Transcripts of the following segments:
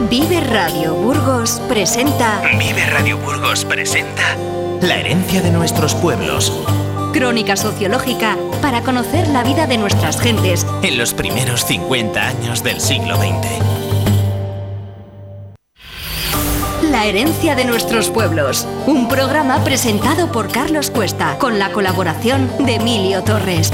Vive Radio Burgos presenta. Vive Radio Burgos presenta La herencia de nuestros pueblos. Crónica sociológica para conocer la vida de nuestras gentes en los primeros 50 años del siglo XX. La herencia de nuestros pueblos. Un programa presentado por Carlos Cuesta con la colaboración de Emilio Torres.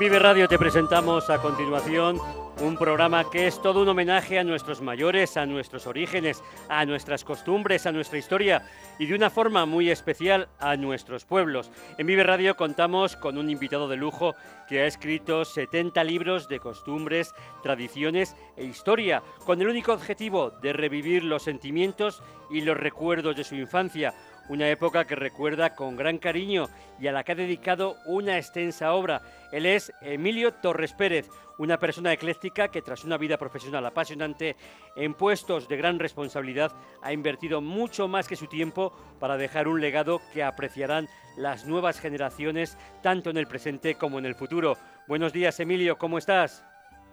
Vive Radio te presentamos a continuación un programa que es todo un homenaje a nuestros mayores, a nuestros orígenes, a nuestras costumbres, a nuestra historia y de una forma muy especial a nuestros pueblos. En Vive Radio contamos con un invitado de lujo que ha escrito 70 libros de costumbres, tradiciones e historia, con el único objetivo de revivir los sentimientos y los recuerdos de su infancia una época que recuerda con gran cariño y a la que ha dedicado una extensa obra. Él es Emilio Torres Pérez, una persona ecléctica que tras una vida profesional apasionante en puestos de gran responsabilidad ha invertido mucho más que su tiempo para dejar un legado que apreciarán las nuevas generaciones tanto en el presente como en el futuro. Buenos días Emilio, ¿cómo estás?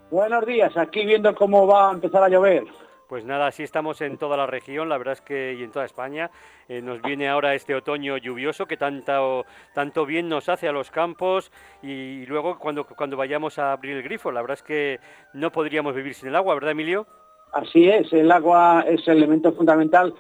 Buenos días, aquí viendo cómo va a empezar a llover. Pues nada, así estamos en toda la región, la verdad es que y en toda España. Eh, nos viene ahora este otoño lluvioso que tanto, tanto bien nos hace a los campos y, luego cuando, cuando vayamos a abrir el grifo, la verdad es que no podríamos vivir sin el agua, ¿verdad Emilio? Así es, el agua es el elemento fundamental,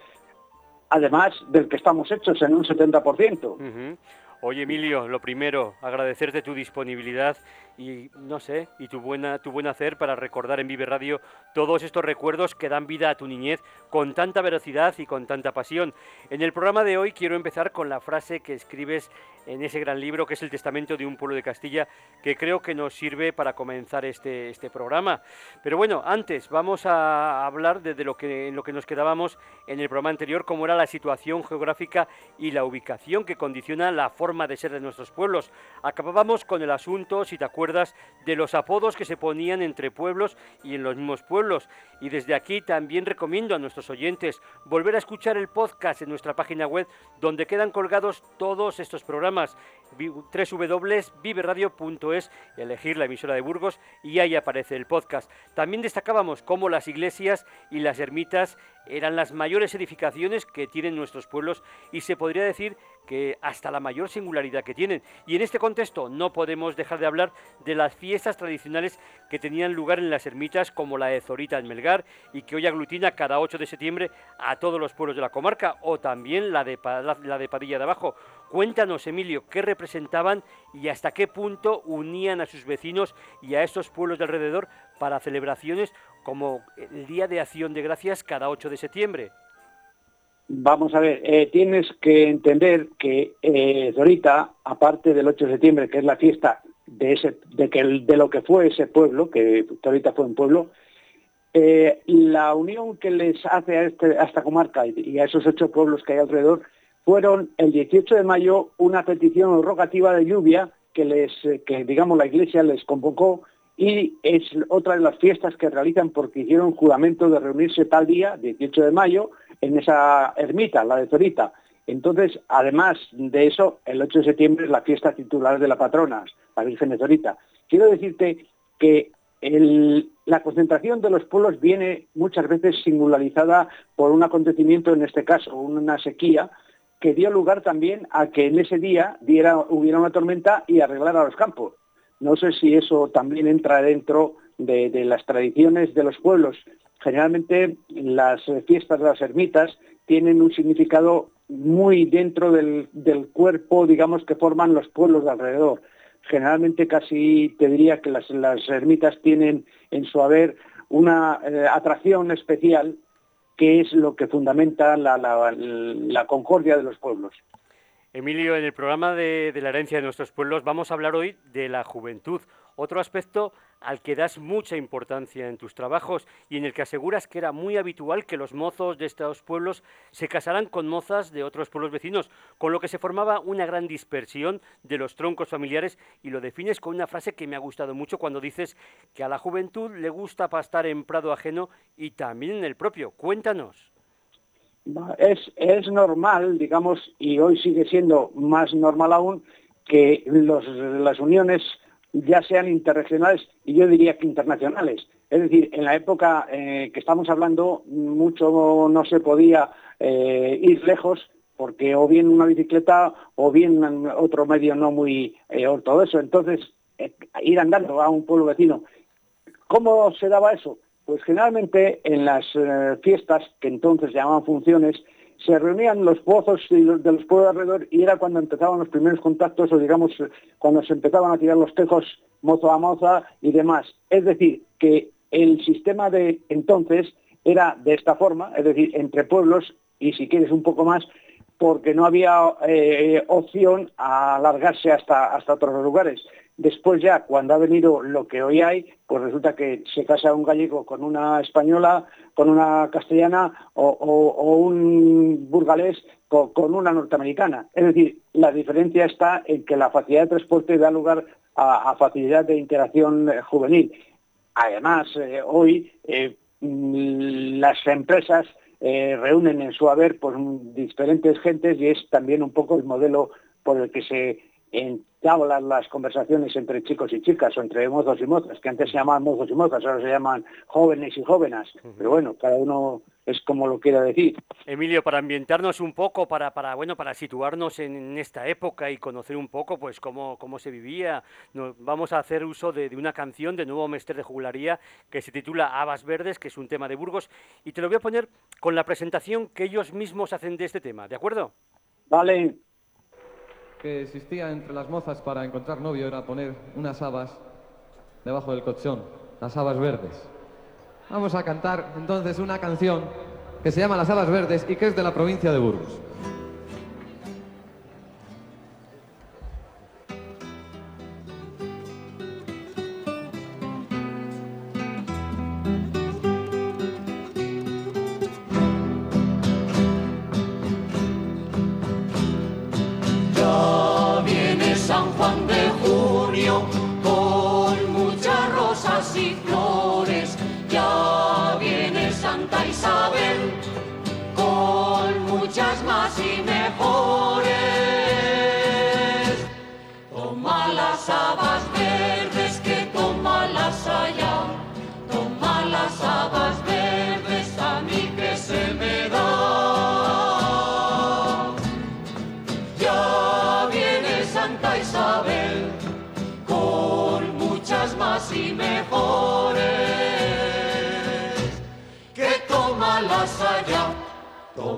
además del que estamos hechos en un 70%. Oye Emilio, lo primero, agradecerte tu disponibilidad y no sé, y tu buena tu buen hacer para recordar en Vive Radio todos estos recuerdos que dan vida a tu niñez con tanta velocidad y con tanta pasión. En el programa de hoy quiero empezar con la frase que escribes en ese gran libro que es el Testamento de un pueblo de Castilla, que creo que nos sirve para comenzar este, este programa. Pero bueno, antes vamos a hablar de, lo que, en lo que nos quedábamos en el programa anterior, cómo era la situación geográfica y la ubicación que condiciona la forma de ser de nuestros pueblos. Acabábamos con el asunto, si te acuerdas, de los apodos que se ponían entre pueblos y en los mismos pueblos. Y desde aquí también recomiendo a nuestros oyentes volver a escuchar el podcast en nuestra página web, donde quedan colgados todos estos programas www.viveradio.es, elegir la emisora de Burgos y ahí aparece el podcast. También destacábamos cómo las iglesias y las ermitas eran las mayores edificaciones que tienen nuestros pueblos y se podría decir que hasta la mayor singularidad que tienen. Y en este contexto no podemos dejar de hablar de las fiestas tradicionales que tenían lugar en las ermitas como la de Zorita en Melgar y que hoy aglutina cada 8 de septiembre a todos los pueblos de la comarca o también la de, la de Padilla de Abajo. Cuéntanos, Emilio, qué representaban y hasta qué punto unían a sus vecinos y a estos pueblos de alrededor para celebraciones como el Día de Acción de Gracias cada 8 de septiembre. Vamos a ver, eh, tienes que entender que eh, Zorita, aparte del 8 de septiembre, que es la fiesta de, ese, de, que, de lo que fue ese pueblo, que Zorita fue un pueblo, eh, la unión que les hace a, este, a esta comarca y a esos ocho pueblos que hay alrededor fueron el 18 de mayo una petición rogativa de lluvia que les, que digamos la iglesia les convocó y es otra de las fiestas que realizan porque hicieron juramento de reunirse tal día, 18 de mayo, en esa ermita, la de Zorita. Entonces, además de eso, el 8 de septiembre es la fiesta titular de la patrona, la Virgen de Zorita. Quiero decirte que la concentración de los pueblos viene muchas veces singularizada por un acontecimiento, en este caso una sequía, que dio lugar también a que en ese día hubiera una tormenta y arreglara los campos. No sé si eso también entra dentro de, las tradiciones de los pueblos. Generalmente las fiestas de las ermitas tienen un significado muy dentro del, cuerpo, digamos, que forman los pueblos de alrededor. Generalmente casi te diría que las, ermitas tienen en su haber una eh, atracción especial que es lo que fundamenta la concordia de los pueblos. Emilio, en el programa de, la herencia de nuestros pueblos vamos a hablar hoy de la juventud, otro aspecto al que das mucha importancia en tus trabajos y en el que aseguras que era muy habitual que los mozos de estos pueblos se casaran con mozas de otros pueblos vecinos, con lo que se formaba una gran dispersión de los troncos familiares y lo defines con una frase que me ha gustado mucho cuando dices que a la juventud le gusta pastar en prado ajeno y también en el propio. Cuéntanos. Es, es normal, digamos, y hoy sigue siendo más normal aún, que las uniones ya sean interregionales y yo diría que internacionales. Es decir, en la época eh, que estamos hablando, mucho no se podía eh, ir lejos porque o bien una bicicleta o bien otro medio no muy eh, ortodoxo. Entonces, ir andando a un pueblo vecino. ¿Cómo se daba eso? Pues generalmente en las fiestas, que entonces llamaban funciones, se reunían los pozos de los pueblos alrededor y era cuando empezaban los primeros contactos o digamos cuando se empezaban a tirar los tejos mozo a moza y demás. Es decir, que el sistema de entonces era de esta forma, es decir, entre pueblos y si quieres un poco más, porque no había eh, opción a alargarse hasta, hasta otros lugares. Después ya, cuando ha venido lo que hoy hay, pues resulta que se casa un gallego con una española, con una castellana o, un burgalés con, una norteamericana. Es decir, la diferencia está en que la facilidad de transporte da lugar a, facilidad de interacción eh, juvenil. Además, eh, hoy eh, mm, las empresas reúnen en su haber pues, diferentes gentes y es también un poco el modelo por el que se entablan las conversaciones entre chicos y chicas o entre mozos y mozas, que antes se llamaban mozos y mozas, ahora se llaman jóvenes y jóvenes. Pero bueno, cada uno es como lo quiera decir. Emilio, para ambientarnos un poco, para, para, bueno, para situarnos en, esta época y conocer un poco pues cómo, cómo se vivía, vamos a hacer uso de, una canción de Nuevo Mestre de Jugularía que se titula Habas Verdes, que es un tema de Burgos, y te lo voy a poner con la presentación que ellos mismos hacen de este tema, ¿de acuerdo? Vale que existía entre las mozas para encontrar novio era poner unas habas debajo del colchón, las habas verdes. Vamos a cantar entonces una canción que se llama Las habas verdes y que es de la provincia de Burgos.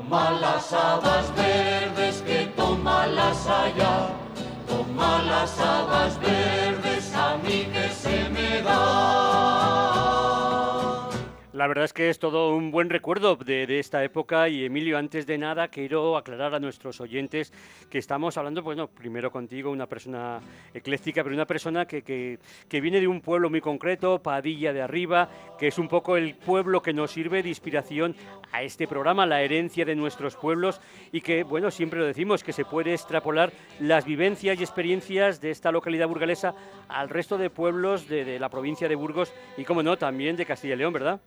Toma las habas verdes que toma las allá, toma las habas verdes a mí que se me da. La verdad es que es todo un buen recuerdo de, esta época y Emilio, antes de nada quiero aclarar a nuestros oyentes que estamos hablando, bueno, primero contigo, una persona ecléctica, pero una persona que, que, viene de un pueblo muy concreto, Padilla de Arriba, que es un poco el pueblo que nos sirve de inspiración a este programa, la herencia de nuestros pueblos y que, bueno, siempre lo decimos, que se puede extrapolar las vivencias y experiencias de esta localidad burgalesa al resto de pueblos de, de la provincia de Burgos y, como no, también de Castilla y León, ¿verdad?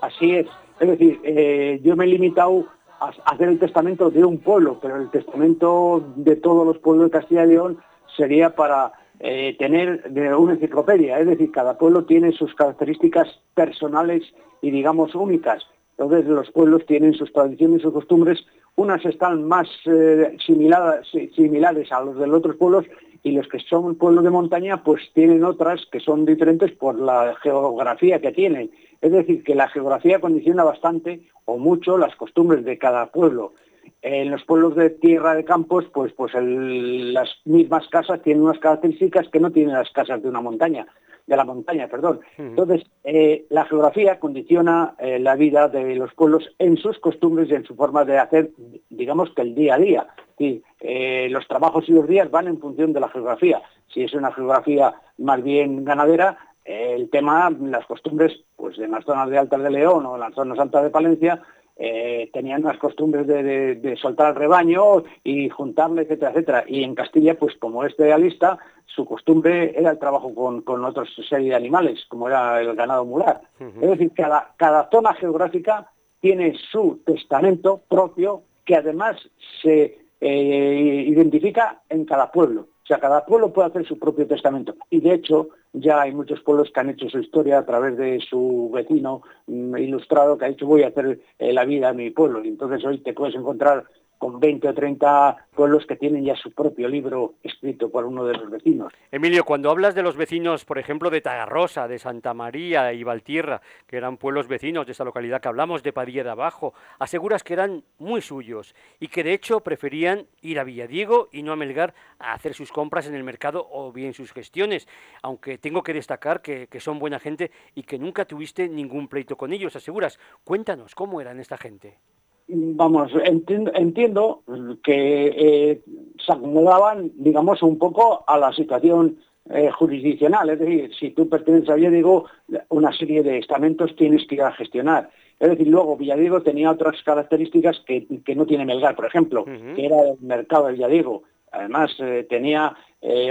Así es. Es decir, eh, yo me he limitado a hacer el testamento de un pueblo, pero el testamento de todos los pueblos de Castilla y León sería para eh, tener una enciclopedia. Es decir, cada pueblo tiene sus características personales y, digamos, únicas. Entonces, los pueblos tienen sus tradiciones y sus costumbres. Unas están más eh, similares a los de los otros pueblos y los que son pueblos de montaña pues tienen otras que son diferentes por la geografía que tienen. Es decir, que la geografía condiciona bastante o mucho las costumbres de cada pueblo. En los pueblos de tierra de campos, pues, pues las mismas casas tienen unas características que no tienen las casas de una montaña, de la montaña, perdón. Entonces, eh, la geografía condiciona eh, la vida de los pueblos en sus costumbres y en su forma de hacer, digamos que el día a día. Sí, eh, los trabajos y los días van en función de la geografía. Si es una geografía más bien ganadera, el tema, las costumbres, pues en las zonas de Altas de León o en las zonas altas de Palencia, eh, tenían las costumbres de, soltar al rebaño y juntarle, etcétera, etcétera. Y en Castilla, pues como es idealista, su costumbre era el trabajo con, con otra serie de animales, como era el ganado mular. Es decir, cada, cada zona geográfica tiene su testamento propio que además se eh, identifica en cada pueblo. O sea, cada pueblo puede hacer su propio testamento. Y de hecho, ya hay muchos pueblos que han hecho su historia a través de su vecino mm, ilustrado que ha dicho voy a hacer eh, la vida en mi pueblo. Y entonces hoy te puedes encontrar con 20 o 30 pueblos que tienen ya su propio libro escrito por uno de los vecinos. Emilio, cuando hablas de los vecinos, por ejemplo, de Tagarrosa, de Santa María y Valtierra, que eran pueblos vecinos de esa localidad que hablamos, de Padilla de Abajo, aseguras que eran muy suyos y que de hecho preferían ir a Villadiego y no a Melgar a hacer sus compras en el mercado o bien sus gestiones, aunque tengo que destacar que, que son buena gente y que nunca tuviste ningún pleito con ellos, aseguras. Cuéntanos, ¿cómo eran esta gente? Vamos, entiendo, que eh, se acomodaban, digamos, un poco a la situación eh, jurisdiccional. Es decir, si tú perteneces a Villadiego, una serie de estamentos tienes que ir a gestionar. Es decir, luego Villadiego tenía otras características que, no tiene Melgar, por ejemplo, que era el mercado de Villadiego. Además, eh, tenía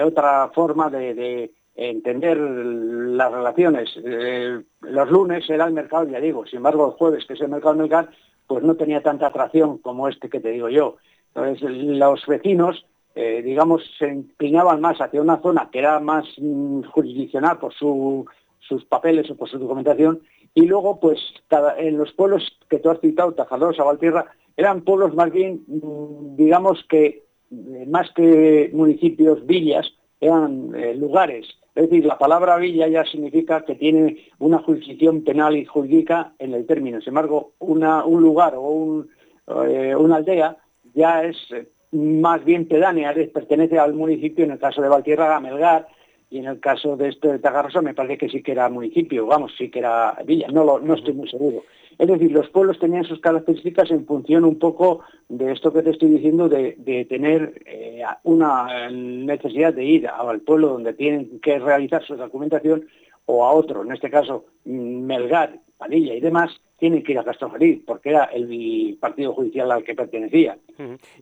otra forma de, entender las relaciones. los lunes era el mercado de Villadiego, sin embargo, el jueves, que es el mercado Melgar, pues no tenía tanta atracción como este que te digo yo. Entonces los vecinos, eh, digamos, se inclinaban más hacia una zona que era más mm, jurisdiccional por sus papeles o por su documentación, y luego, pues, en los pueblos que tú has citado, Tajadosa, Valtierra, eran pueblos más bien, mm, digamos que, eh, más que municipios, villas, eran eh, lugares es decir, la palabra villa ya significa que tiene una jurisdicción penal y jurídica en el término. Sin embargo, un lugar o eh, una aldea ya es eh, más bien pedánea, pertenece al municipio, en el caso de Valtierra, a Melgar, y en el caso de este de Tagarrosa me parece que sí que era municipio, vamos, sí que era villa, no, no estoy muy seguro. Es decir, los pueblos tenían sus características en función un poco de esto que te estoy diciendo, de, tener eh, una necesidad de ir al pueblo donde tienen que realizar su documentación o a otro, en este caso Melgar, Padilla y demás, tienen que ir a Castrojeriz, porque era el partido judicial al que pertenecía.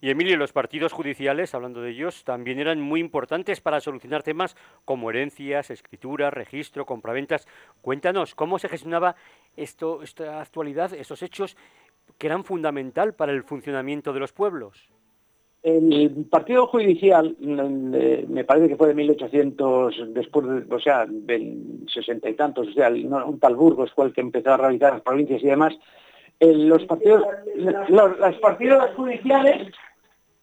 Y Emilio, los partidos judiciales, hablando de ellos, también eran muy importantes para solucionar temas como herencias, escrituras, registro, compraventas. Cuéntanos, ¿cómo se gestionaba esto, esta actualidad, estos hechos que eran fundamental para el funcionamiento de los pueblos? El partido judicial, me parece que fue de 1800, después, o sea, del sesenta y tantos, o sea, un tal Burgos fue el que empezó a realizar las provincias y demás. los partidos, los, partidos judiciales,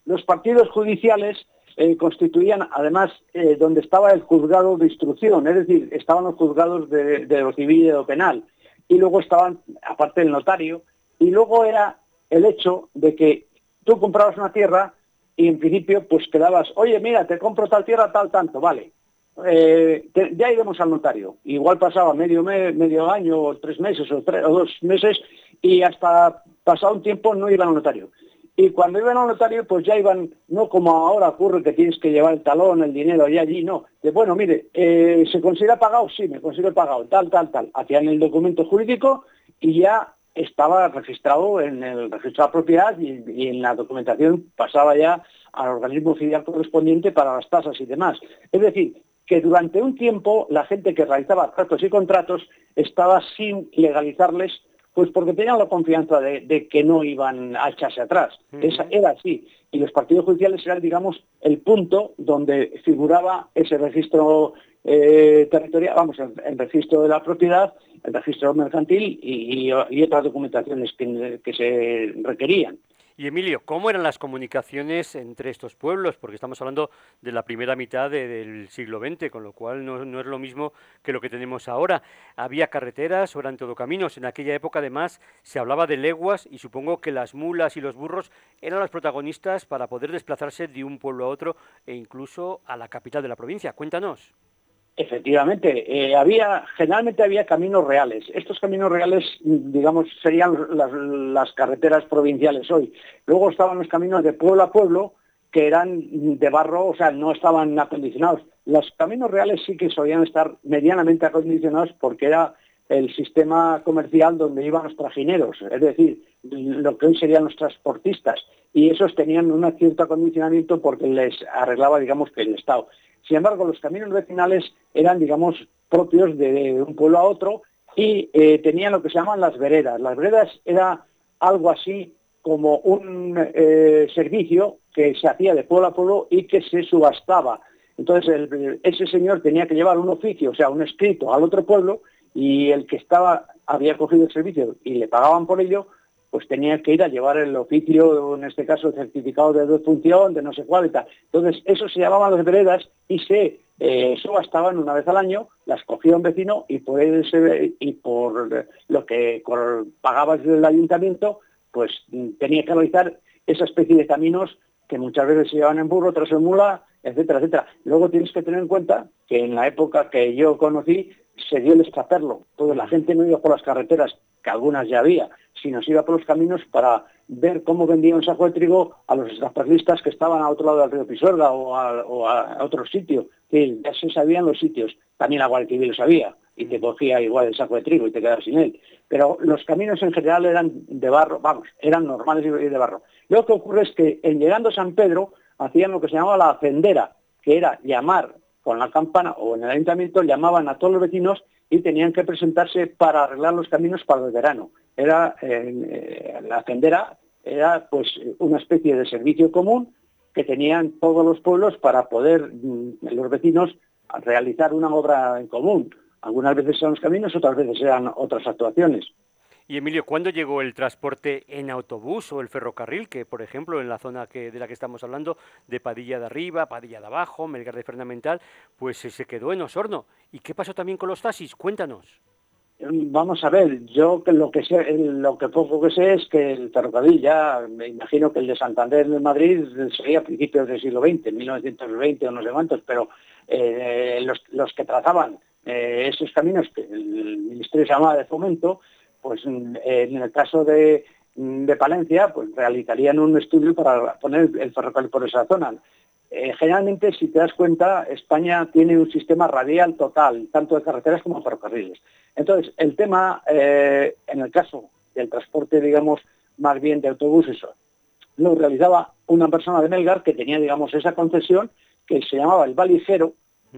los partidos judiciales eh, constituían, además, eh, donde estaba el juzgado de instrucción, es decir, estaban los juzgados de, de lo civil y de lo penal, y luego estaban, aparte el notario, y luego era el hecho de que tú comprabas una tierra y en principio pues quedabas, oye, mira, te compro tal tierra, tal, tanto, vale. Eh, ya iremos al notario. Igual pasaba medio, medio año, o tres meses, o, tres, o dos meses, y hasta pasado un tiempo no iban al notario. Y cuando iban al notario, pues ya iban, no como ahora ocurre que tienes que llevar el talón, el dinero allí, allí, no. De, bueno, mire, eh, ¿se considera pagado? Sí, me considero pagado, tal, tal, tal. Hacían el documento jurídico y ya estaba registrado en el registro de propiedad y, en la documentación pasaba ya al organismo oficial correspondiente para las tasas y demás. Es decir, que durante un tiempo la gente que realizaba tratos y contratos estaba sin legalizarles, pues porque tenían la confianza de, que no iban a echarse atrás. Esa, era así. Y los partidos judiciales eran, digamos, el punto donde figuraba ese registro eh, territorial, vamos, el registro de la propiedad el registro mercantil y, otras documentaciones que, se requerían. Y Emilio, ¿cómo eran las comunicaciones entre estos pueblos? Porque estamos hablando de la primera mitad del siglo XX, con lo cual no, es lo mismo que lo que tenemos ahora. ¿Había carreteras o eran todo caminos? En aquella época, además, se hablaba de leguas y supongo que las mulas y los burros eran los protagonistas para poder desplazarse de un pueblo a otro e incluso a la capital de la provincia. Cuéntanos. Efectivamente, eh, había generalmente había caminos reales. Estos caminos reales, digamos, serían las, carreteras provinciales hoy. Luego estaban los caminos de pueblo a pueblo, que eran de barro, o sea, no estaban acondicionados. Los caminos reales sí que solían estar medianamente acondicionados porque era el sistema comercial donde iban los trajineros, es decir, lo que hoy serían los transportistas, y esos tenían un cierto acondicionamiento porque les arreglaba, digamos, que el Estado. Sin embargo, los caminos vecinales eran, digamos, propios de un pueblo a otro y eh, tenían lo que se llaman las veredas. Las veredas era algo así como un eh, servicio que se hacía de pueblo a pueblo y que se subastaba. Entonces ese señor tenía que llevar un oficio, o sea, un escrito al otro pueblo y el que estaba había cogido el servicio y le pagaban por ello, pues tenía que ir a llevar el oficio, en este caso el certificado de defunción, de no sé cuál y tal. Entonces, eso se llamaban las veredas y se eh, subastaban una vez al año, las cogía un vecino y por, ese, y por lo que pagaba el ayuntamiento, pues tenía que realizar esa especie de caminos que muchas veces se llevan en burro, otros en mula, etcétera, etcétera. Luego tienes que tener en cuenta que en la época que yo conocí se dio el escaperlo. Toda la gente no iba por las carreteras, que algunas ya había, sino se iba por los caminos para ver cómo vendía un saco de trigo a los extraperlistas que estaban a otro lado del río Pisuerga o a, otro sitio. Que ya se sabían los sitios. También la Guadalquivir lo sabía y te cogía igual el saco de trigo y te quedabas sin él. Pero los caminos en general eran de barro, vamos, eran normales y de barro. Lo que ocurre es que en llegando a San Pedro hacían lo que se llamaba la ascendera, que era llamar con la campana o en el ayuntamiento, llamaban a todos los vecinos y tenían que presentarse para arreglar los caminos para el verano. Era eh, la ascendera era pues una especie de servicio común que tenían todos los pueblos para poder mm, los vecinos realizar una obra en común. Algunas veces eran los caminos, otras veces eran otras actuaciones. Y Emilio, ¿cuándo llegó el transporte en autobús o el ferrocarril? Que, por ejemplo, en la zona de la que estamos hablando, de Padilla de arriba, Padilla de abajo, Melgar de Fernamental, pues se quedó en Osorno. ¿Y qué pasó también con los taxis? Cuéntanos. Vamos a ver, yo lo que sé, lo que poco que sé es que el ferrocarril ya, me imagino que el de Santander de Madrid sería a principios del siglo XX, 1920 o no sé cuántos, pero eh, los, que trazaban eh, esos caminos que el Ministerio llamaba de Fomento, pues en el caso de, de Palencia, pues realizarían un estudio para poner el ferrocarril por esa zona. Eh, generalmente, si te das cuenta, España tiene un sistema radial total, tanto de carreteras como de ferrocarriles. Entonces, el tema, eh, en el caso del transporte, digamos, más bien de autobuses, lo realizaba una persona de Melgar que tenía, digamos, esa concesión que se llamaba el valijero,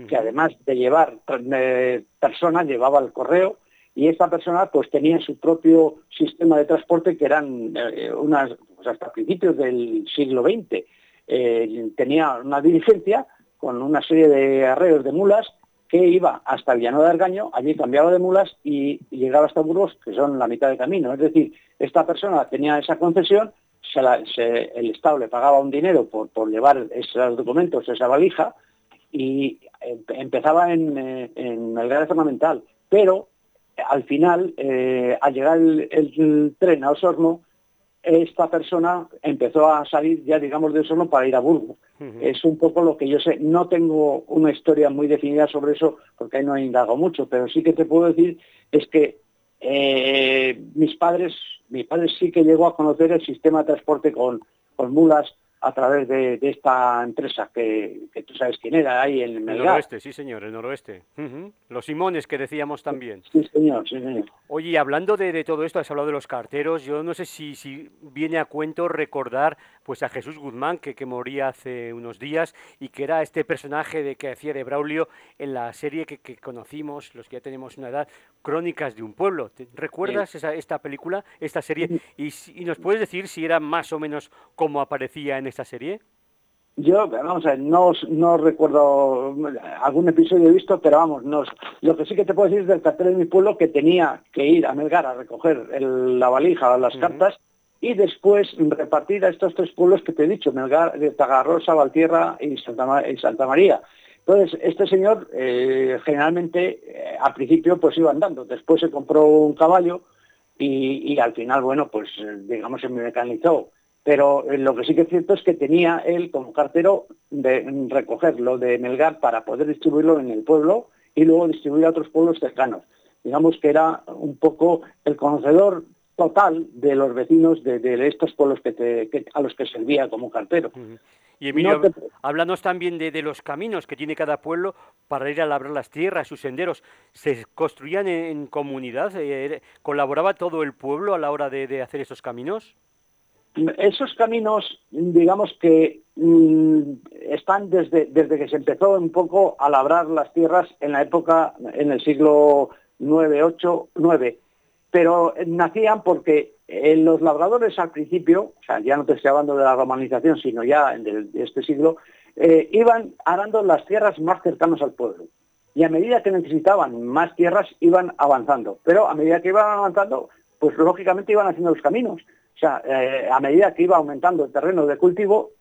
que además de llevar eh, personas, llevaba el correo, y esta persona pues tenía su propio sistema de transporte que eran eh, unas, pues, hasta principios del siglo XX. Eh, tenía una diligencia con una serie de arreos de mulas que iba hasta Villanueva de Argaño, allí cambiaba de mulas y, llegaba hasta Burgos, que son la mitad de camino. Es decir, esta persona tenía esa concesión, el Estado le pagaba un dinero por, llevar esos documentos, esa valija, y empezaba en, eh, en el grado fundamental. Pero al final, eh, al llegar el, tren a Osorno, esta persona empezó a salir ya, digamos, de Osorno para ir a Burgos. Es un poco lo que yo sé. No tengo una historia muy definida sobre eso, porque ahí no he indagado mucho, pero sí que te puedo decir es que eh, mis padres, mi padre sí que llegó a conocer el sistema de transporte con, con mulas a través de, esta empresa que, tú sabes quién era, ahí en el noroeste, sí señor, el noroeste. Los Simones que decíamos también. Sí señor, sí señor. Oye, hablando de, todo esto, has hablado de los carteros, yo no sé si, si viene a cuento recordar pues a Jesús Guzmán, que, que moría hace unos días y que era este personaje de que hacía de Braulio en la serie que, conocimos, los que ya tenemos una edad, Crónicas de un pueblo. ¿Recuerdas esa, esta película, esta serie? Y, y nos puedes decir si era más o menos como aparecía en esta serie? Yo, vamos a ver, no, no recuerdo algún episodio he visto, pero vamos, no, lo que sí que te puedo decir es del cartel de mi pueblo que tenía que ir a Melgar a recoger la valija o las cartas y después repartir a estos tres pueblos que te he dicho, Melgar, Tagarrosa, Valtierra y Santa, y Santa María. Entonces, este señor eh, generalmente eh, al principio pues iba andando, después se compró un caballo y, al final, bueno, pues digamos se mecanizó pero eh, lo que sí que es cierto es que tenía él como cartero de recogerlo de Melgar para poder distribuirlo en el pueblo y luego distribuir a otros pueblos cercanos. Digamos que era un poco el conocedor total de los vecinos de, estos pueblos que, a los que servía como cartero. Y Emilio, háblanos también de, los caminos que tiene cada pueblo para ir a labrar las tierras, sus senderos. ¿Se construían en, comunidad? Eh, ¿Colaboraba todo el pueblo a la hora de hacer esos caminos? Esos caminos, digamos que mm, están desde, desde que se empezó un poco a labrar las tierras en la época, en el siglo IX, 8, 9, pero nacían porque eh, los labradores al principio, o sea, ya no te estoy hablando de la romanización, sino ya de, este siglo, eh, iban arando las tierras más cercanas al pueblo. Y a medida que necesitaban más tierras, iban avanzando. Pero a medida que iban avanzando, pues lógicamente iban haciendo los caminos. O sea, eh, a medida que iba aumentando el terreno de cultivo,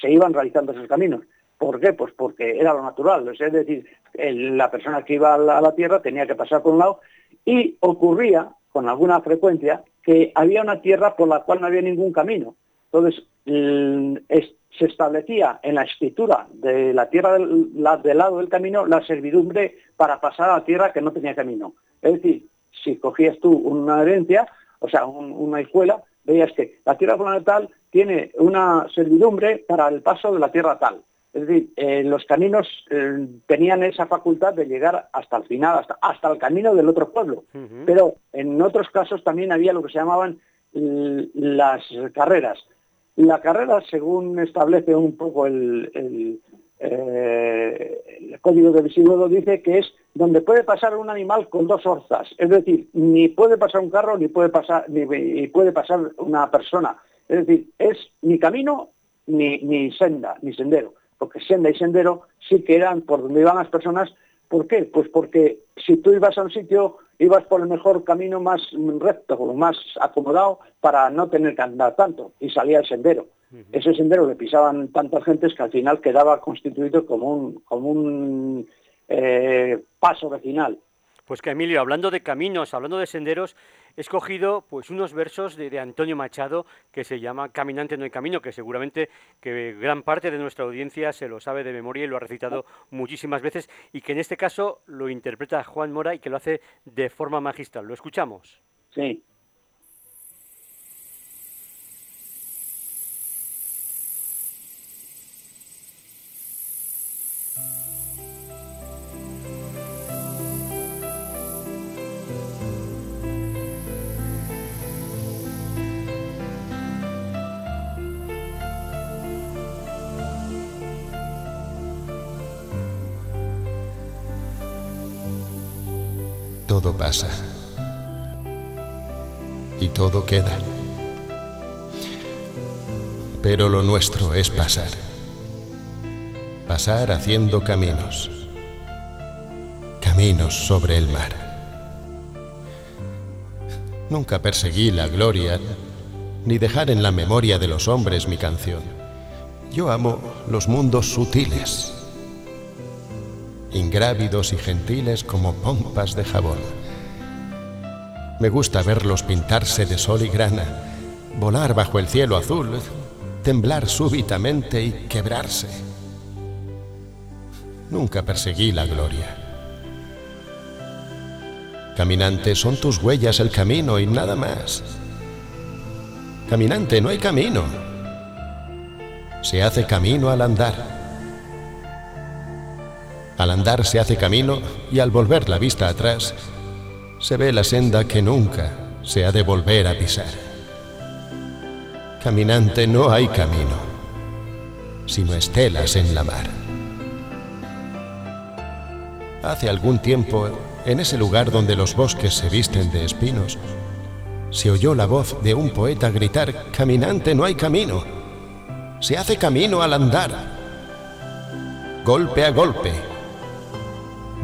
se iban realizando esos caminos. ¿Por qué? Pues porque era lo natural. Es decir, la persona que iba a la, tierra tenía que pasar por un lado y ocurría con alguna frecuencia que había una tierra por la cual no había ningún camino. Entonces, se establecía en la escritura de la tierra del, lado del camino la servidumbre para pasar a la tierra que no tenía camino. Es decir, si cogías tú una herencia, o sea, una escuela, veías que la tierra tal tiene una servidumbre para el paso de la tierra tal. Es decir, eh, los caminos eh, tenían esa facultad de llegar hasta el final, hasta, hasta el camino del otro pueblo. Pero en otros casos también había lo que se llamaban las carreras. La carrera, según establece un poco el, el, eh, código de Visigodo, dice que es donde puede pasar un animal con dos orzas. Es decir, ni puede pasar un carro, ni puede pasar, ni, puede pasar una persona. Es decir, es ni camino ni, ni senda, ni sendero porque senda y sendero sí que eran por donde iban las personas. ¿Por qué? Pues porque si tú ibas a un sitio, ibas por el mejor camino más recto, más acomodado para no tener que andar tanto, y salía el sendero. Ese sendero le pisaban tantas gentes que al final quedaba constituido como un, como un eh, paso vecinal. Pues que Emilio, hablando de caminos, hablando de senderos, he escogido pues unos versos de, Antonio Machado que se llama Caminante no hay camino, que seguramente que gran parte de nuestra audiencia se lo sabe de memoria y lo ha recitado muchísimas veces y que en este caso lo interpreta Juan Mora y que lo hace de forma magistral. ¿Lo escuchamos? Sí. Todo pasa y todo queda. Pero lo nuestro es pasar, pasar haciendo caminos, caminos sobre el mar. Nunca perseguí la gloria, ni dejar en la memoria de los hombres mi canción. Yo amo los mundos sutiles ingrávidos y gentiles como pompas de jabón. Me gusta verlos pintarse de sol y grana, volar bajo el cielo azul, temblar súbitamente y quebrarse. Nunca perseguí la gloria. Caminante, son tus huellas el camino y nada más. Caminante, no hay camino. Se hace camino al andar. Al andar se hace camino y al volver la vista atrás se ve la senda que nunca se ha de volver a pisar. Caminante no hay camino, sino estelas en la mar. Hace algún tiempo, en ese lugar donde los bosques se visten de espinos, se oyó la voz de un poeta gritar, Caminante no hay camino, se hace camino al andar. Golpe a golpe,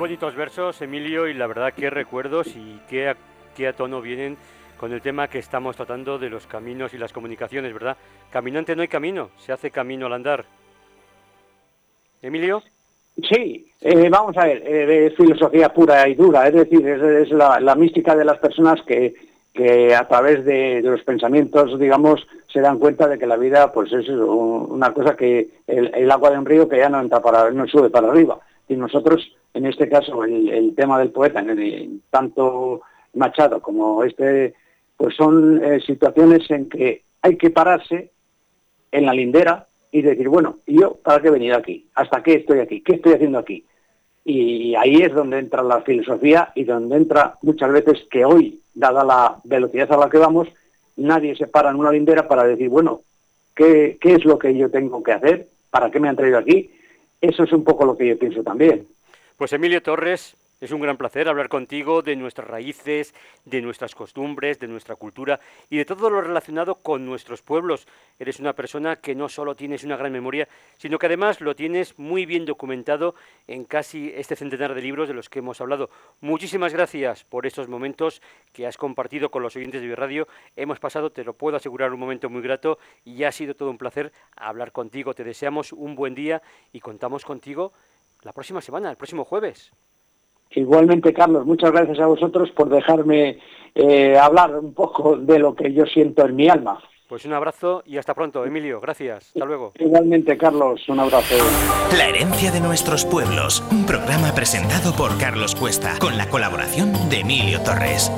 Bonitos versos, Emilio, y la verdad qué recuerdos y qué a, qué a tono vienen con el tema que estamos tratando de los caminos y las comunicaciones, ¿verdad? Caminante no hay camino, se hace camino al andar. Emilio. Sí, eh, vamos a ver, eh, es filosofía pura y dura, es decir, es, la, mística de las personas que, que a través de, los pensamientos, digamos, se dan cuenta de que la vida pues es una cosa que el, agua de un río que ya no entra para, no sube para arriba. Y nosotros, en este caso, el, tema del poeta, en tanto Machado como este, pues son eh, situaciones en que hay que pararse en la lindera y decir, bueno, ¿yo para qué he venido aquí? ¿Hasta qué estoy aquí? ¿Qué estoy haciendo aquí? Y ahí es donde entra la filosofía y donde entra muchas veces que hoy, dada la velocidad a la que vamos, nadie se para en una lindera para decir, bueno, ¿qué, qué es lo que yo tengo que hacer? ¿Para qué me han traído aquí? Eso es un poco lo que yo pienso también. Pues Emilio Torres, es un gran placer hablar contigo de nuestras raíces, de nuestras costumbres, de nuestra cultura y de todo lo relacionado con nuestros pueblos. Eres una persona que no solo tienes una gran memoria, sino que además lo tienes muy bien documentado en casi este centenar de libros de los que hemos hablado. Muchísimas gracias por estos momentos que has compartido con los oyentes de Radio. Hemos pasado, te lo puedo asegurar, un momento muy grato y ha sido todo un placer hablar contigo. Te deseamos un buen día y contamos contigo la próxima semana, el próximo jueves. Igualmente, Carlos, muchas gracias a vosotros por dejarme eh, hablar un poco de lo que yo siento en mi alma. Pues un abrazo y hasta pronto, Emilio. Gracias. Hasta luego. Igualmente, Carlos, un abrazo. La herencia de nuestros pueblos, un programa presentado por Carlos Cuesta, con la colaboración de Emilio Torres.